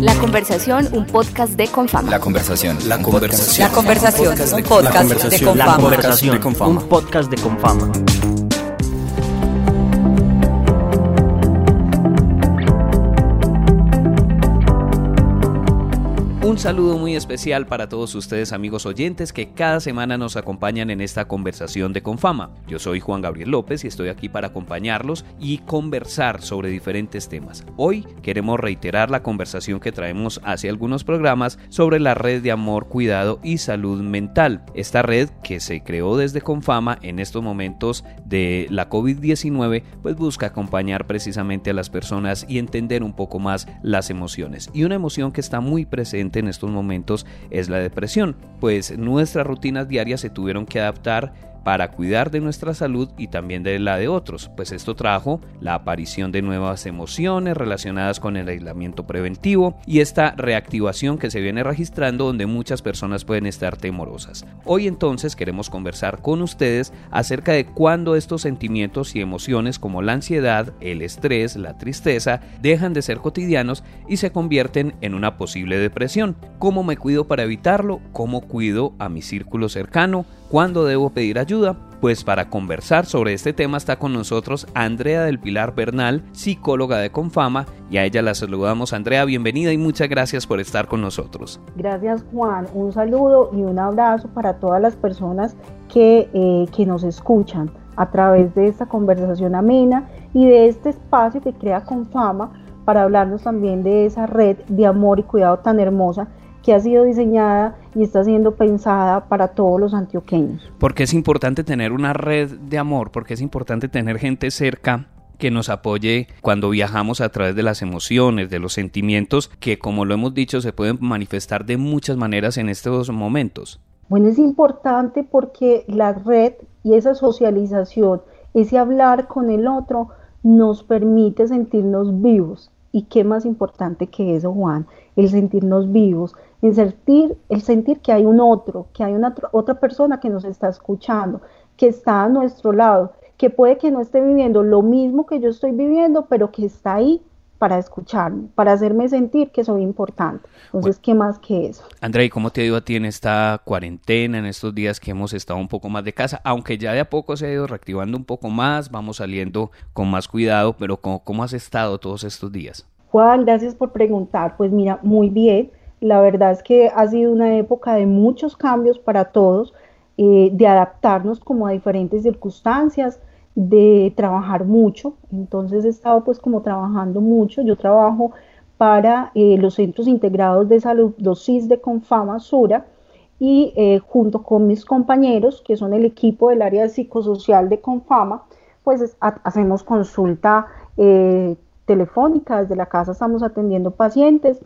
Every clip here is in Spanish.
La conversación, un podcast de Confama. La conversación. La conversación. La conversación, un podcast de Confama. La conversación, de Confama. un podcast de Confama. Un saludo muy especial para todos ustedes amigos oyentes que cada semana nos acompañan en esta conversación de Confama. Yo soy Juan Gabriel López y estoy aquí para acompañarlos y conversar sobre diferentes temas. Hoy queremos reiterar la conversación que traemos hace algunos programas sobre la red de amor, cuidado y salud mental. Esta red que se creó desde Confama en estos momentos de la COVID-19 pues busca acompañar precisamente a las personas y entender un poco más las emociones. Y una emoción que está muy presente en estos momentos es la depresión, pues nuestras rutinas diarias se tuvieron que adaptar para cuidar de nuestra salud y también de la de otros, pues esto trajo la aparición de nuevas emociones relacionadas con el aislamiento preventivo y esta reactivación que se viene registrando donde muchas personas pueden estar temorosas. Hoy entonces queremos conversar con ustedes acerca de cuándo estos sentimientos y emociones como la ansiedad, el estrés, la tristeza dejan de ser cotidianos y se convierten en una posible depresión. ¿Cómo me cuido para evitarlo? ¿Cómo cuido a mi círculo cercano? ¿Cuándo debo pedir ayuda? Pues para conversar sobre este tema está con nosotros Andrea del Pilar Bernal, psicóloga de Confama, y a ella la saludamos. Andrea, bienvenida y muchas gracias por estar con nosotros. Gracias Juan, un saludo y un abrazo para todas las personas que, eh, que nos escuchan a través de esta conversación amena y de este espacio que crea Confama para hablarnos también de esa red de amor y cuidado tan hermosa que ha sido diseñada y está siendo pensada para todos los antioqueños. Porque es importante tener una red de amor, porque es importante tener gente cerca que nos apoye cuando viajamos a través de las emociones, de los sentimientos, que como lo hemos dicho se pueden manifestar de muchas maneras en estos momentos. Bueno, es importante porque la red y esa socialización, ese hablar con el otro, nos permite sentirnos vivos. ¿Y qué más importante que eso, Juan? El sentirnos vivos, el sentir, el sentir que hay un otro, que hay una otra persona que nos está escuchando, que está a nuestro lado, que puede que no esté viviendo lo mismo que yo estoy viviendo, pero que está ahí para escucharme, para hacerme sentir que soy importante. Entonces, ¿qué más que eso? Andrea, ¿y cómo te ha ido a ti en esta cuarentena, en estos días que hemos estado un poco más de casa? Aunque ya de a poco se ha ido reactivando un poco más, vamos saliendo con más cuidado, pero ¿cómo, cómo has estado todos estos días? Juan, gracias por preguntar. Pues mira, muy bien. La verdad es que ha sido una época de muchos cambios para todos, eh, de adaptarnos como a diferentes circunstancias, de trabajar mucho. Entonces he estado pues como trabajando mucho. Yo trabajo para eh, los centros integrados de salud, los CIS de Confama Sura, y eh, junto con mis compañeros, que son el equipo del área psicosocial de Confama, pues hacemos consulta telefónica, desde la casa estamos atendiendo pacientes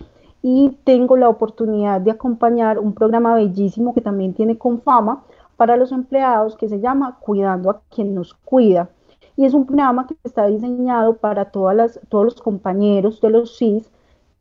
y tengo la oportunidad de acompañar un programa bellísimo que también tiene Confama para los empleados que se llama Cuidando a quien nos cuida. Y es un programa que está diseñado para todas las, todos los compañeros de los CIS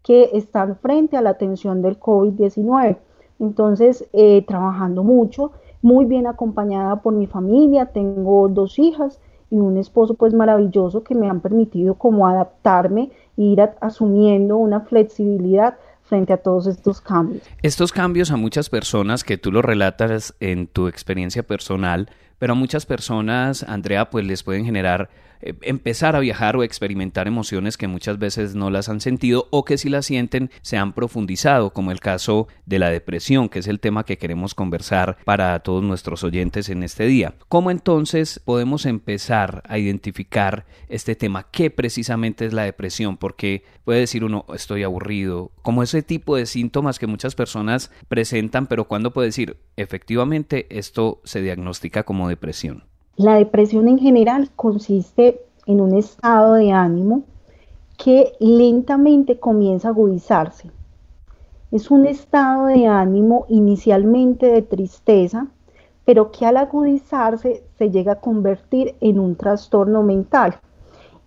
que están frente a la atención del COVID-19. Entonces, eh, trabajando mucho, muy bien acompañada por mi familia, tengo dos hijas y un esposo pues maravilloso que me han permitido como adaptarme e ir asumiendo una flexibilidad frente a todos estos cambios. Estos cambios a muchas personas que tú lo relatas en tu experiencia personal, pero a muchas personas, Andrea, pues les pueden generar eh, empezar a viajar o experimentar emociones que muchas veces no las han sentido o que si las sienten se han profundizado, como el caso de la depresión, que es el tema que queremos conversar para todos nuestros oyentes en este día. ¿Cómo entonces podemos empezar a identificar este tema? ¿Qué precisamente es la depresión? Porque puede decir uno, estoy aburrido, como ese tipo de síntomas que muchas personas presentan, pero ¿cuándo puede decir, efectivamente, esto se diagnostica como depresión? La depresión en general consiste en un estado de ánimo que lentamente comienza a agudizarse. Es un estado de ánimo inicialmente de tristeza, pero que al agudizarse se llega a convertir en un trastorno mental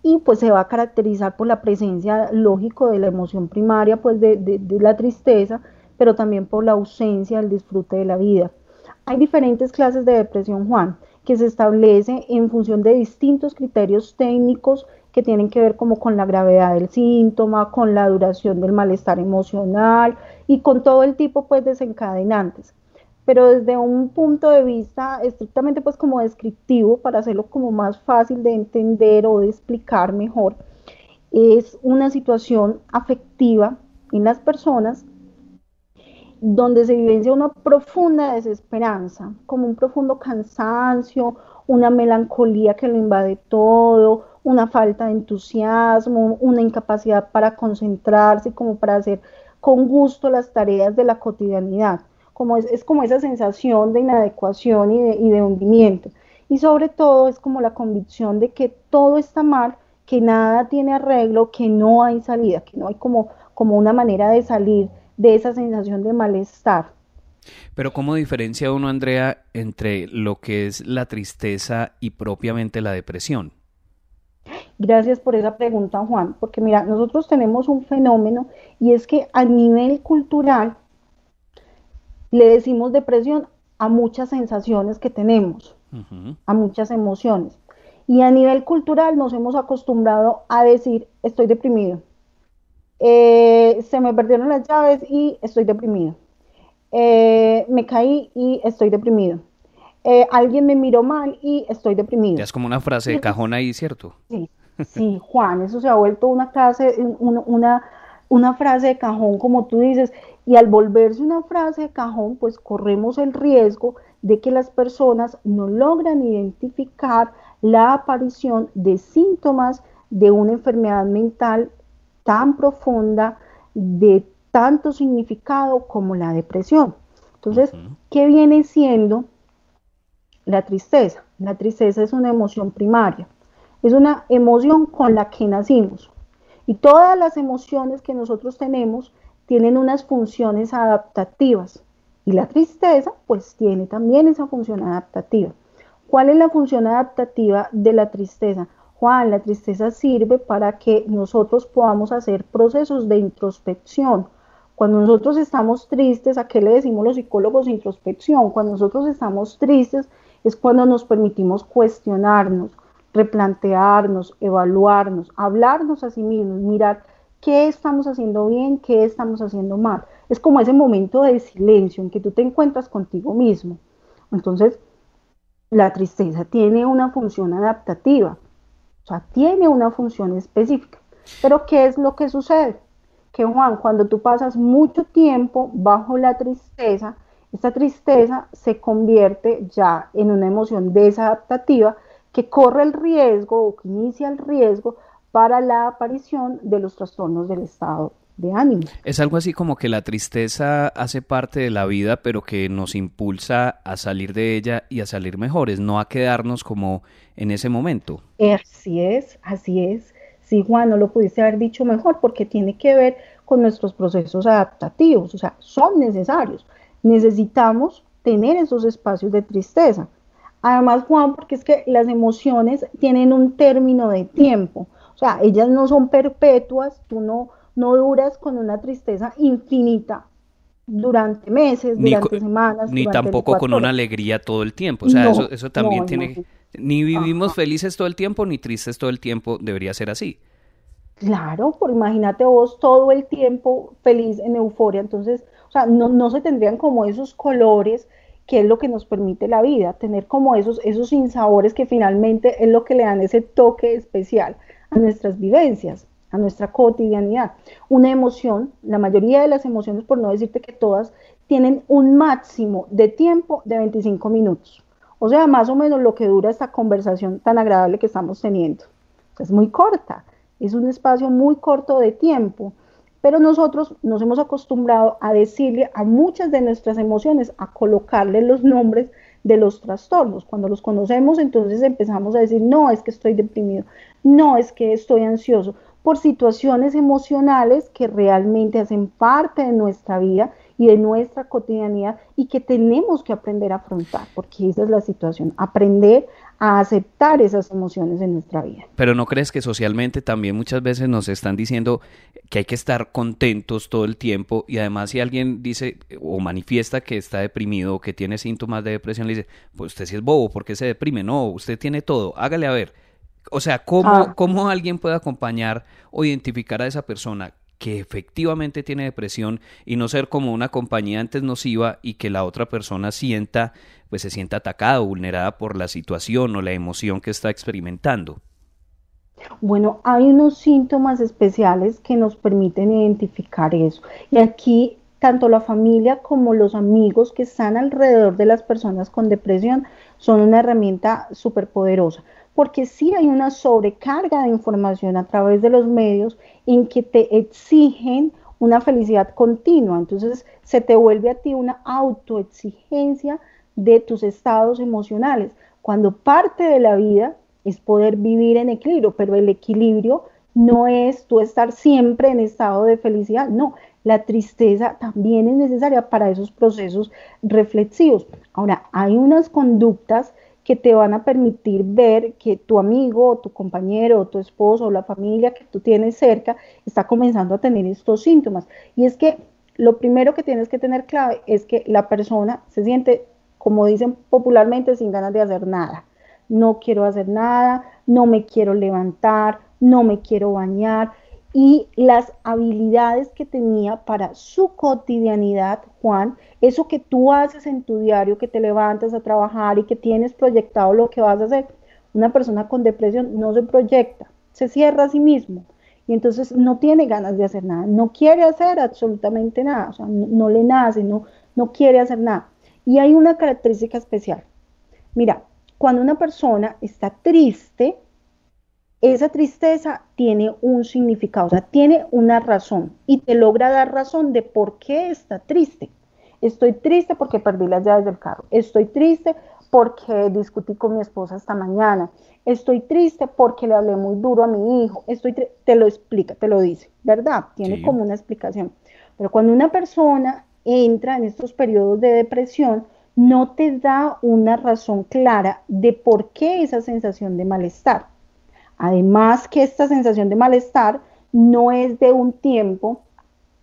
y pues se va a caracterizar por la presencia lógico de la emoción primaria, pues de, de la tristeza, pero también por la ausencia del disfrute de la vida. Hay diferentes clases de depresión, Juan que se establece en función de distintos criterios técnicos que tienen que ver como con la gravedad del síntoma, con la duración del malestar emocional y con todo el tipo pues desencadenantes. Pero desde un punto de vista estrictamente pues como descriptivo, para hacerlo como más fácil de entender o de explicar mejor, es una situación afectiva en las personas donde se vivencia una profunda desesperanza, como un profundo cansancio, una melancolía que lo invade todo, una falta de entusiasmo, una incapacidad para concentrarse, como para hacer con gusto las tareas de la cotidianidad. Como es, como esa sensación de inadecuación y de, hundimiento. Y sobre todo es como la convicción de que todo está mal, que nada tiene arreglo, que no hay salida, que no hay como, como una manera de salir de esa sensación de malestar. Pero ¿cómo diferencia uno, Andrea, entre lo que es la tristeza y propiamente la depresión? Gracias por esa pregunta, Juan, porque mira, nosotros tenemos un fenómeno y es que a nivel cultural le decimos depresión a muchas sensaciones que tenemos, a muchas emociones. Y a nivel cultural nos hemos acostumbrado a decir estoy deprimido, eh, se me perdieron las llaves y estoy deprimido, eh, me caí y estoy deprimido. Eh, alguien me miró mal y estoy deprimido. Ya es como una frase de cajón ahí, ¿cierto? Sí, Sí, Juan, eso se ha vuelto una, frase, una, una frase de cajón, como tú dices, y al volverse una frase de cajón, pues corremos el riesgo de que las personas no logran identificar la aparición de síntomas de una enfermedad mental tan profunda, de tanto significado como la depresión. Entonces, ¿qué viene siendo la tristeza? La tristeza es una emoción primaria es una emoción con la que nacimos. Y todas las emociones que nosotros tenemos tienen unas funciones adaptativas. Y la tristeza, pues tiene también esa función adaptativa. ¿Cuál es la función adaptativa de la tristeza? Juan, la tristeza sirve para que nosotros podamos hacer procesos de introspección. Cuando nosotros estamos tristes, ¿a qué le decimos los psicólogos introspección? Cuando nosotros estamos tristes es cuando nos permitimos cuestionarnos, replantearnos, evaluarnos, hablarnos a sí mismos, mirar qué estamos haciendo bien, qué estamos haciendo mal. Es como ese momento de silencio en que tú te encuentras contigo mismo. Entonces, la tristeza tiene una función adaptativa, o sea, tiene una función específica. Pero ¿qué es lo que sucede? Que Juan, cuando tú pasas mucho tiempo bajo la tristeza, esta tristeza se convierte ya en una emoción desadaptativa que corre el riesgo o que inicia el riesgo para la aparición de los trastornos del estado de ánimo. Es algo así como que la tristeza hace parte de la vida, pero que nos impulsa a salir de ella y a salir mejores, no a quedarnos como en ese momento. Así es, así es. Sí, Juan, no lo pudiste haber dicho mejor porque tiene que ver con nuestros procesos adaptativos, o sea, son necesarios. Necesitamos tener esos espacios de tristeza. Además, Juan, porque es que las emociones tienen un término de tiempo, o sea, ellas no son perpetuas, tú no, no duras con una tristeza infinita durante meses, durante semanas. Ni tampoco con una alegría todo el tiempo, o sea, eso, eso también tiene... Ni vivimos felices todo el tiempo, ni tristes todo el tiempo, debería ser así. Claro, por imagínate vos todo el tiempo feliz en euforia, entonces, o sea, no, no se tendrían como esos colores que es lo que nos permite la vida, tener como esos, esos sinsabores que finalmente es lo que le dan ese toque especial a nuestras vivencias, a nuestra cotidianidad. Una emoción, la mayoría de las emociones, por no decirte que todas, tienen un máximo de tiempo de 25 minutos. O sea, más o menos lo que dura esta conversación tan agradable que estamos teniendo. es muy corta, es un espacio muy corto de tiempo. Pero nosotros nos hemos acostumbrado a decirle a muchas de nuestras emociones, a colocarle los nombres de los trastornos. Cuando los conocemos, entonces empezamos a decir, no, es que estoy deprimido, no, es que estoy ansioso, por situaciones emocionales que realmente hacen parte de nuestra vida y de nuestra cotidianidad y que tenemos que aprender a afrontar, porque esa es la situación, aprender a aceptar esas emociones en nuestra vida. Pero ¿no crees que socialmente también muchas veces nos están diciendo que hay que estar contentos todo el tiempo y además si alguien dice o manifiesta que está deprimido o que tiene síntomas de depresión, le dice, pues usted sí es bobo, ¿por qué se deprime? No, usted tiene todo, hágale a ver. O sea, ¿cómo, ah. ¿cómo alguien puede acompañar o identificar a esa persona que efectivamente tiene depresión y no ser como una compañía antes nociva y que la otra persona sienta, pues se sienta atacada o vulnerada por la situación o la emoción que está experimentando? Bueno, hay unos síntomas especiales que nos permiten identificar eso. Y aquí tanto la familia como los amigos que están alrededor de las personas con depresión son una herramienta súper poderosa, porque sí hay una sobrecarga de información a través de los medios en que te exigen una felicidad continua, entonces se te vuelve a ti una autoexigencia de tus estados emocionales, cuando parte de la vida es poder vivir en equilibrio, pero el equilibrio no es tú estar siempre en estado de felicidad, no, la tristeza también es necesaria para esos procesos reflexivos. Ahora, hay unas conductas que te van a permitir ver que tu amigo, tu compañero, tu esposo, o la familia que tú tienes cerca está comenzando a tener estos síntomas. Y es que lo primero que tienes que tener clave es que la persona se siente, como dicen popularmente, sin ganas de hacer nada. No quiero hacer nada, no me quiero levantar, no me quiero bañar y las habilidades que tenía para su cotidianidad, Juan, eso que tú haces en tu diario, que te levantas a trabajar y que tienes proyectado lo que vas a hacer. Una persona con depresión no se proyecta, se cierra a sí mismo y entonces no tiene ganas de hacer nada, no quiere hacer absolutamente nada, o sea, no, le nace, no, no quiere hacer nada. Y hay una característica especial. Mira, cuando una persona está triste, esa tristeza tiene un significado, o sea, tiene una razón y te logra dar razón de por qué está triste. Estoy triste porque perdí las llaves del carro. Estoy triste porque discutí con mi esposa esta mañana. Estoy triste porque le hablé muy duro a mi hijo. Estoy te lo explica, te lo dice, ¿verdad? Tiene como una explicación. Pero cuando una persona entra en estos periodos de depresión, no te da una razón clara de por qué esa sensación de malestar. Además que esta sensación de malestar no es de un tiempo,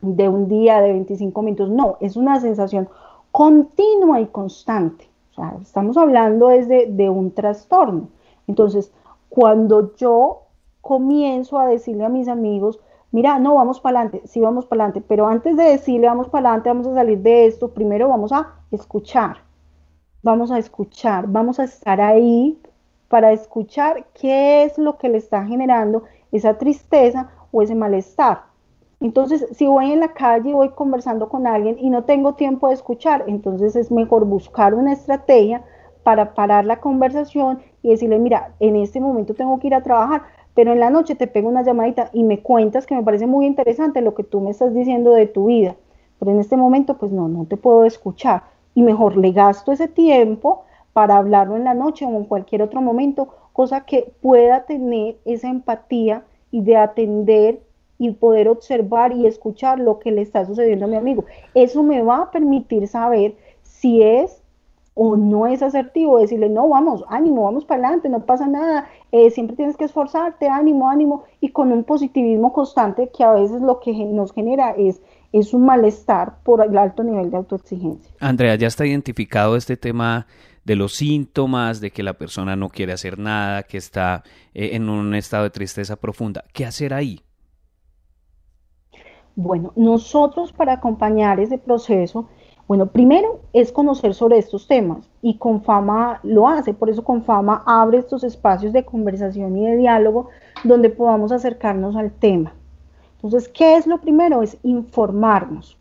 de un día, de 25 minutos, no, es una sensación continua y constante. O sea, estamos hablando desde de un trastorno. Entonces, cuando yo comienzo a decirle a mis amigos, mira, no, vamos para adelante, sí vamos para adelante, pero antes de decirle vamos para adelante, vamos a salir de esto, primero vamos a escuchar, vamos a escuchar, vamos a estar ahí para escuchar qué es lo que le está generando esa tristeza o ese malestar. Entonces, si voy en la calle y voy conversando con alguien y no tengo tiempo de escuchar, entonces es mejor buscar una estrategia para parar la conversación y decirle, mira, en este momento tengo que ir a trabajar, pero en la noche te pego una llamadita y me cuentas que me parece muy interesante lo que tú me estás diciendo de tu vida, pero en este momento pues no, no te puedo escuchar y mejor le gasto ese tiempo para hablarlo en la noche o en cualquier otro momento, cosa que pueda tener esa empatía y de atender y poder observar y escuchar lo que le está sucediendo a mi amigo. Eso me va a permitir saber si es o no es asertivo, decirle, no, vamos, ánimo, vamos para adelante, no pasa nada, eh, siempre tienes que esforzarte, ánimo, ánimo, y con un positivismo constante que a veces lo que nos genera es, es un malestar por el alto nivel de autoexigencia. Andrea, ya está identificado este tema de los síntomas, de que la persona no quiere hacer nada, que está eh, en un estado de tristeza profunda. ¿Qué hacer ahí? Bueno, nosotros para acompañar ese proceso, bueno, primero es conocer sobre estos temas y Confama lo hace, por eso Confama abre estos espacios de conversación y de diálogo donde podamos acercarnos al tema. Entonces, ¿qué es lo primero? Es informarnos.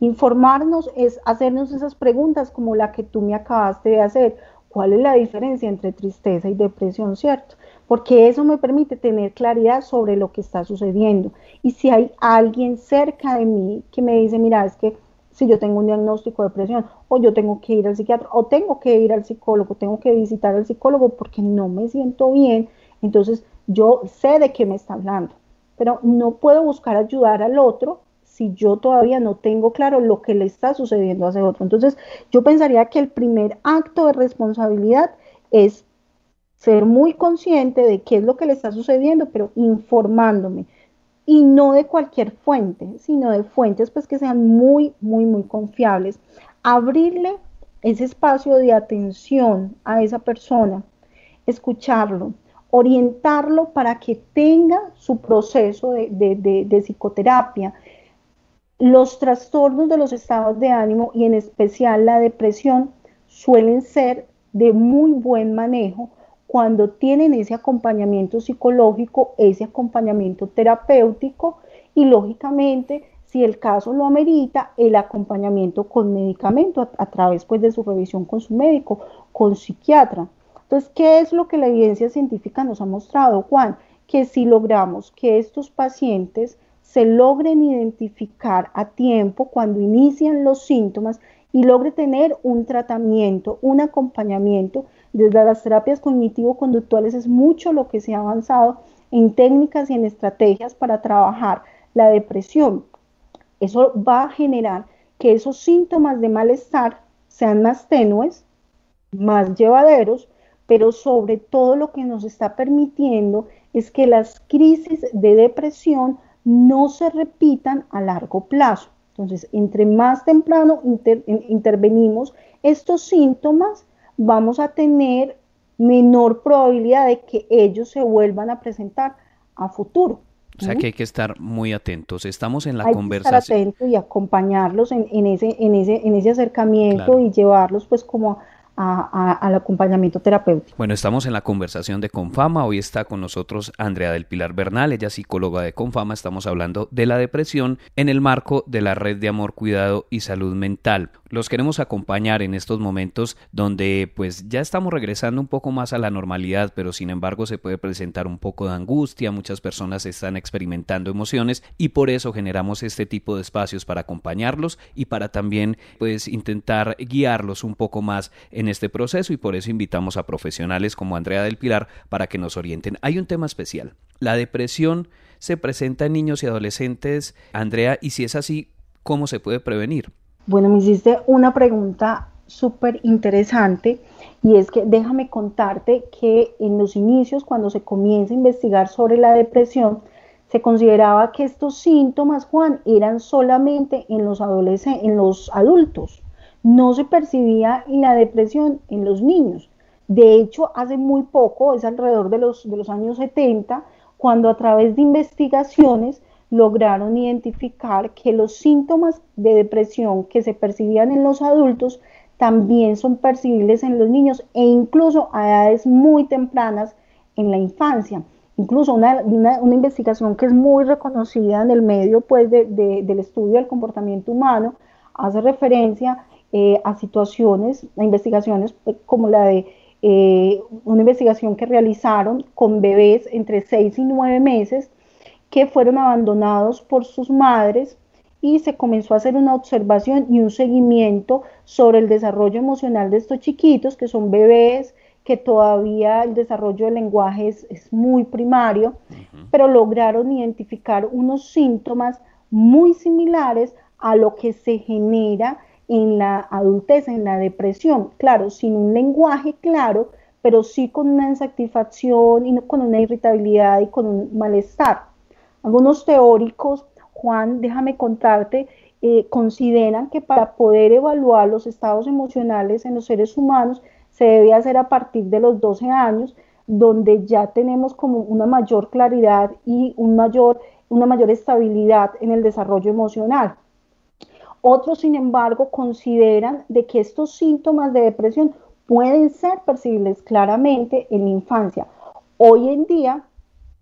Informarnos es hacernos esas preguntas como la que tú me acabaste de hacer. ¿Cuál es la diferencia entre tristeza y depresión, cierto? Porque eso me permite tener claridad sobre lo que está sucediendo. Y si hay alguien cerca de mí que me dice, mira, es que si yo tengo un diagnóstico de depresión, o yo tengo que ir al psiquiatra, o tengo que ir al psicólogo, tengo que visitar al psicólogo porque no me siento bien, entonces yo sé de qué me está hablando, pero no puedo buscar ayudar al otro si yo todavía no tengo claro lo que le está sucediendo a ese otro. Entonces, yo pensaría que el primer acto de responsabilidad es ser muy consciente de qué es lo que le está sucediendo, pero informándome. Y no de cualquier fuente, sino de fuentes pues que sean muy, muy, muy confiables. Abrirle ese espacio de atención a esa persona, escucharlo, orientarlo para que tenga su proceso de, psicoterapia. Los trastornos de los estados de ánimo y en especial la depresión suelen ser de muy buen manejo cuando tienen ese acompañamiento psicológico, ese acompañamiento terapéutico y lógicamente si el caso lo amerita, el acompañamiento con medicamento a, través pues, de su revisión con su médico, con psiquiatra. Entonces, ¿qué es lo que la evidencia científica nos ha mostrado, Juan? Que si logramos que estos pacientes se logren identificar a tiempo cuando inician los síntomas y logre tener un tratamiento, un acompañamiento, desde las terapias cognitivo-conductuales. Es mucho lo que se ha avanzado en técnicas y en estrategias para trabajar la depresión, eso va a generar que esos síntomas de malestar sean más tenues, más llevaderos, pero sobre todo lo que nos está permitiendo es que las crisis de depresión no se repitan a largo plazo. Entonces, entre más temprano intervenimos estos síntomas, vamos a tener menor probabilidad de que ellos se vuelvan a presentar a futuro. O sea que hay que estar muy atentos. Estamos en la hay conversación. Que estar atentos y acompañarlos en, ese, en, ese, en ese acercamiento y llevarlos pues como al acompañamiento terapéutico. Bueno, estamos en la conversación de Confama. Hoy está con nosotros Andrea del Pilar Bernal, ella es psicóloga de Confama. Estamos hablando de la depresión en el marco de la red de amor, cuidado y salud mental. Los queremos acompañar en estos momentos donde pues ya estamos regresando un poco más a la normalidad, pero sin embargo se puede presentar un poco de angustia, muchas personas están experimentando emociones y por eso generamos este tipo de espacios para acompañarlos y para también pues intentar guiarlos un poco más en este proceso y por eso invitamos a profesionales como Andrea del Pilar para que nos orienten. Hay un tema especial. La depresión se presenta en niños y adolescentes, Andrea, y si es así, ¿cómo se puede prevenir? Bueno, me hiciste una pregunta súper interesante y es que déjame contarte que en los inicios, cuando se comienza a investigar sobre la depresión, se consideraba que estos síntomas, Juan, eran solamente en los en los adultos no se percibía la depresión en los niños. De hecho, hace muy poco, es alrededor de los años 70, cuando a través de investigaciones lograron identificar que los síntomas de depresión que se percibían en los adultos también son percibibles en los niños e incluso a edades muy tempranas en la infancia. Incluso una, investigación que es muy reconocida en el medio pues, del estudio del comportamiento humano hace referencia eh, a situaciones, a investigaciones eh, como la de eh, una investigación que realizaron con bebés entre 6 y 9 meses que fueron abandonados por sus madres y se comenzó a hacer una observación y un seguimiento sobre el desarrollo emocional de estos chiquitos, que son bebés, que todavía el desarrollo del lenguaje es, muy primario, pero lograron identificar unos síntomas muy similares a lo que se genera en la adultez, en la depresión, claro, sin un lenguaje claro, pero sí con una insatisfacción y con una irritabilidad y con un malestar. Algunos teóricos, Juan, déjame contarte, eh, consideran que para poder evaluar los estados emocionales en los seres humanos se debe hacer a partir de los 12 años, donde ya tenemos como una mayor claridad y un mayor, una mayor estabilidad en el desarrollo emocional. Otros, sin embargo, consideran de que estos síntomas de depresión pueden ser percibibles claramente en la infancia. Hoy en día,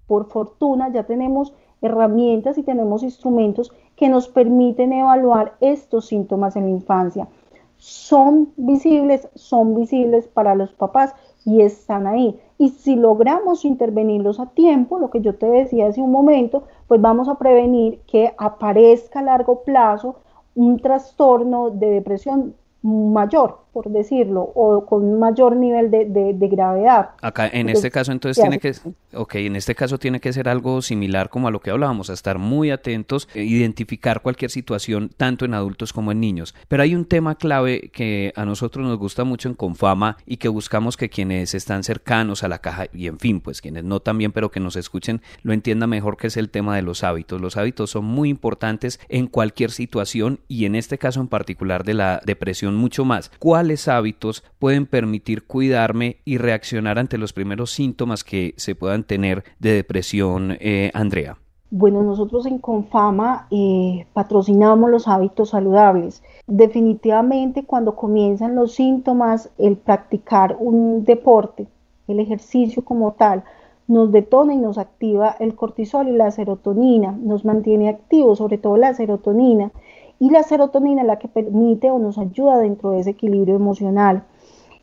por fortuna, ya tenemos herramientas y tenemos instrumentos que nos permiten evaluar estos síntomas en la infancia. Son visibles, son visibles para los papás y están ahí. Y si logramos intervenirlos a tiempo, lo que yo te decía hace un momento, pues vamos a prevenir que aparezca a largo plazo un trastorno de depresión mayor, por decirlo, o con un mayor nivel de, gravedad. Acá, en este caso, entonces tiene que, ok, en este caso tiene que ser algo similar como a lo que hablábamos, a estar muy atentos, e identificar cualquier situación, tanto en adultos como en niños. Pero hay un tema clave que a nosotros nos gusta mucho en Confama y que buscamos que quienes están cercanos a la caja, y en fin, pues quienes no también, pero que nos escuchen, lo entiendan mejor, que es el tema de los hábitos. Los hábitos son muy importantes en cualquier situación y en este caso en particular de la depresión mucho más. ¿Cuál cuáles hábitos pueden permitir cuidarme y reaccionar ante los primeros síntomas que se puedan tener de depresión, eh, Andrea? Bueno, nosotros en Confama eh, patrocinamos los hábitos saludables. Definitivamente cuando comienzan los síntomas, el practicar un deporte, el ejercicio como tal, nos detona y nos activa el cortisol y la serotonina, nos mantiene activos, sobre todo la serotonina. Y la serotonina la que permite o nos ayuda dentro de ese equilibrio emocional.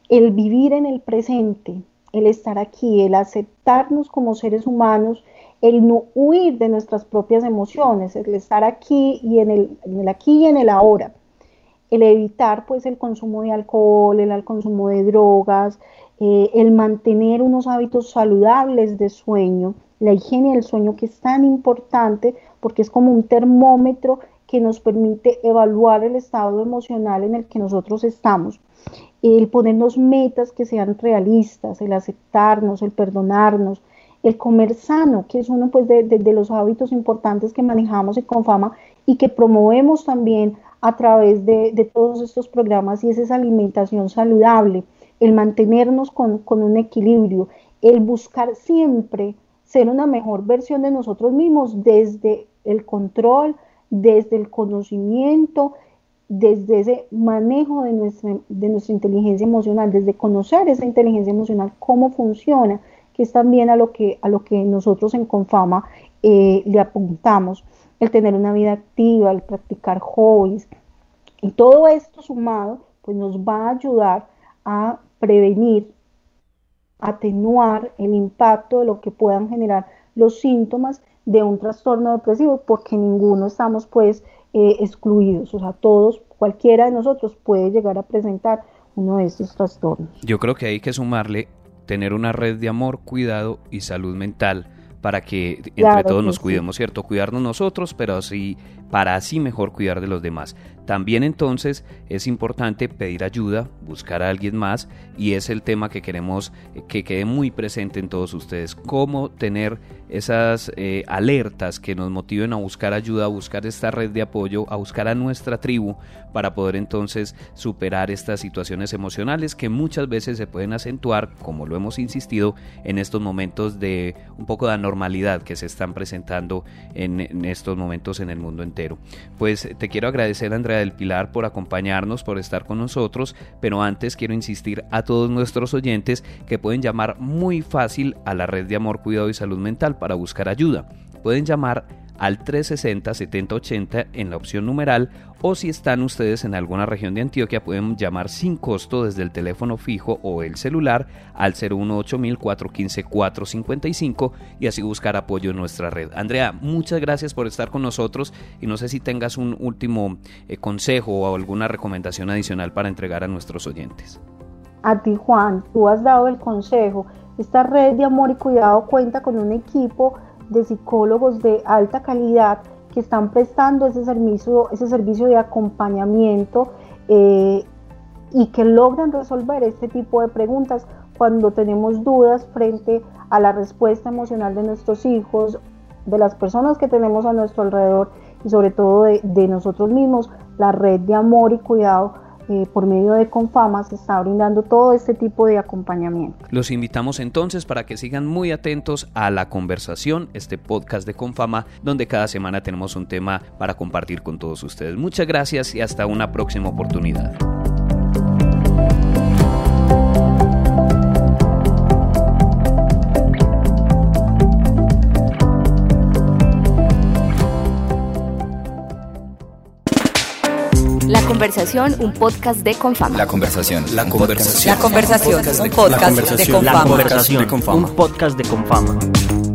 El vivir en el presente, el estar aquí, el aceptarnos como seres humanos, el no huir de nuestras propias emociones, el estar aquí y en el, aquí y en el ahora, el evitar pues el consumo de alcohol, el, consumo de drogas, eh, el mantener unos hábitos saludables de sueño, la higiene del sueño que es tan importante porque es como un termómetro que nos permite evaluar el estado emocional en el que nosotros estamos, el ponernos metas que sean realistas, el aceptarnos, el perdonarnos, el comer sano, que es uno pues, de, los hábitos importantes que manejamos en Confama y que promovemos también a través de, todos estos programas y es esa alimentación saludable, el mantenernos con, con un equilibrio, el buscar siempre ser una mejor versión de nosotros mismos desde el control, desde el conocimiento, desde ese manejo de nuestra, de nuestra inteligencia emocional, desde conocer esa inteligencia emocional, cómo funciona que es también a lo que, a lo que nosotros en Confama eh, le apuntamos, el tener una vida activa, el practicar hobbies. Y todo esto sumado, pues nos va a ayudar a prevenir, atenuar el impacto de lo que puedan generar los síntomas de un trastorno depresivo, porque ninguno estamos pues eh, excluidos, o sea, todos, cualquiera de nosotros puede llegar a presentar uno de estos trastornos. Yo creo que hay que sumarle tener una red de amor, cuidado y salud mental para que entre todos nos cuidemos, ¿cierto? Cuidarnos nosotros, pero así para así mejor cuidar de los demás. También entonces es importante pedir ayuda, buscar a alguien más y es el tema que queremos eh, que quede muy presente en todos ustedes, cómo tener esas eh, alertas que nos motiven a buscar ayuda, a buscar esta red de apoyo, a buscar a nuestra tribu para poder entonces superar estas situaciones emocionales que muchas veces se pueden acentuar, como lo hemos insistido, en estos momentos de un poco de anormalidad que se están presentando en, en estos momentos en el mundo entero. Pues te quiero agradecer Andrea del Pilar por acompañarnos, por estar con nosotros, pero antes quiero insistir a todos nuestros oyentes que pueden llamar muy fácil a la red de amor, cuidado y salud mental para buscar ayuda. Pueden llamar al 360-7080 en la opción numeral o si están ustedes en alguna región de Antioquia pueden llamar sin costo desde el teléfono fijo o el celular al 018-415-455 y así buscar apoyo en nuestra red. Andrea, muchas gracias por estar con nosotros y no sé si tengas un último eh, consejo o alguna recomendación adicional para entregar a nuestros oyentes. A ti Juan, tú has dado el consejo. Esta red de amor y cuidado cuenta con un equipo de psicólogos de alta calidad que están prestando ese servicio, ese servicio de acompañamiento eh, y que logran resolver este tipo de preguntas cuando tenemos dudas frente a la respuesta emocional de nuestros hijos, de las personas que tenemos a nuestro alrededor y sobre todo de nosotros mismos, la red de amor y cuidado eh, por medio de Confama se está brindando todo este tipo de acompañamiento. Los invitamos entonces para que sigan muy atentos a la conversación, este podcast de Confama, donde cada semana tenemos un tema para compartir con todos ustedes. Muchas gracias y hasta una próxima oportunidad. Conversación, un podcast de Confama. La conversación. La conversación. La conversación. Un podcast de Confama. La conversación. Un podcast de Confama.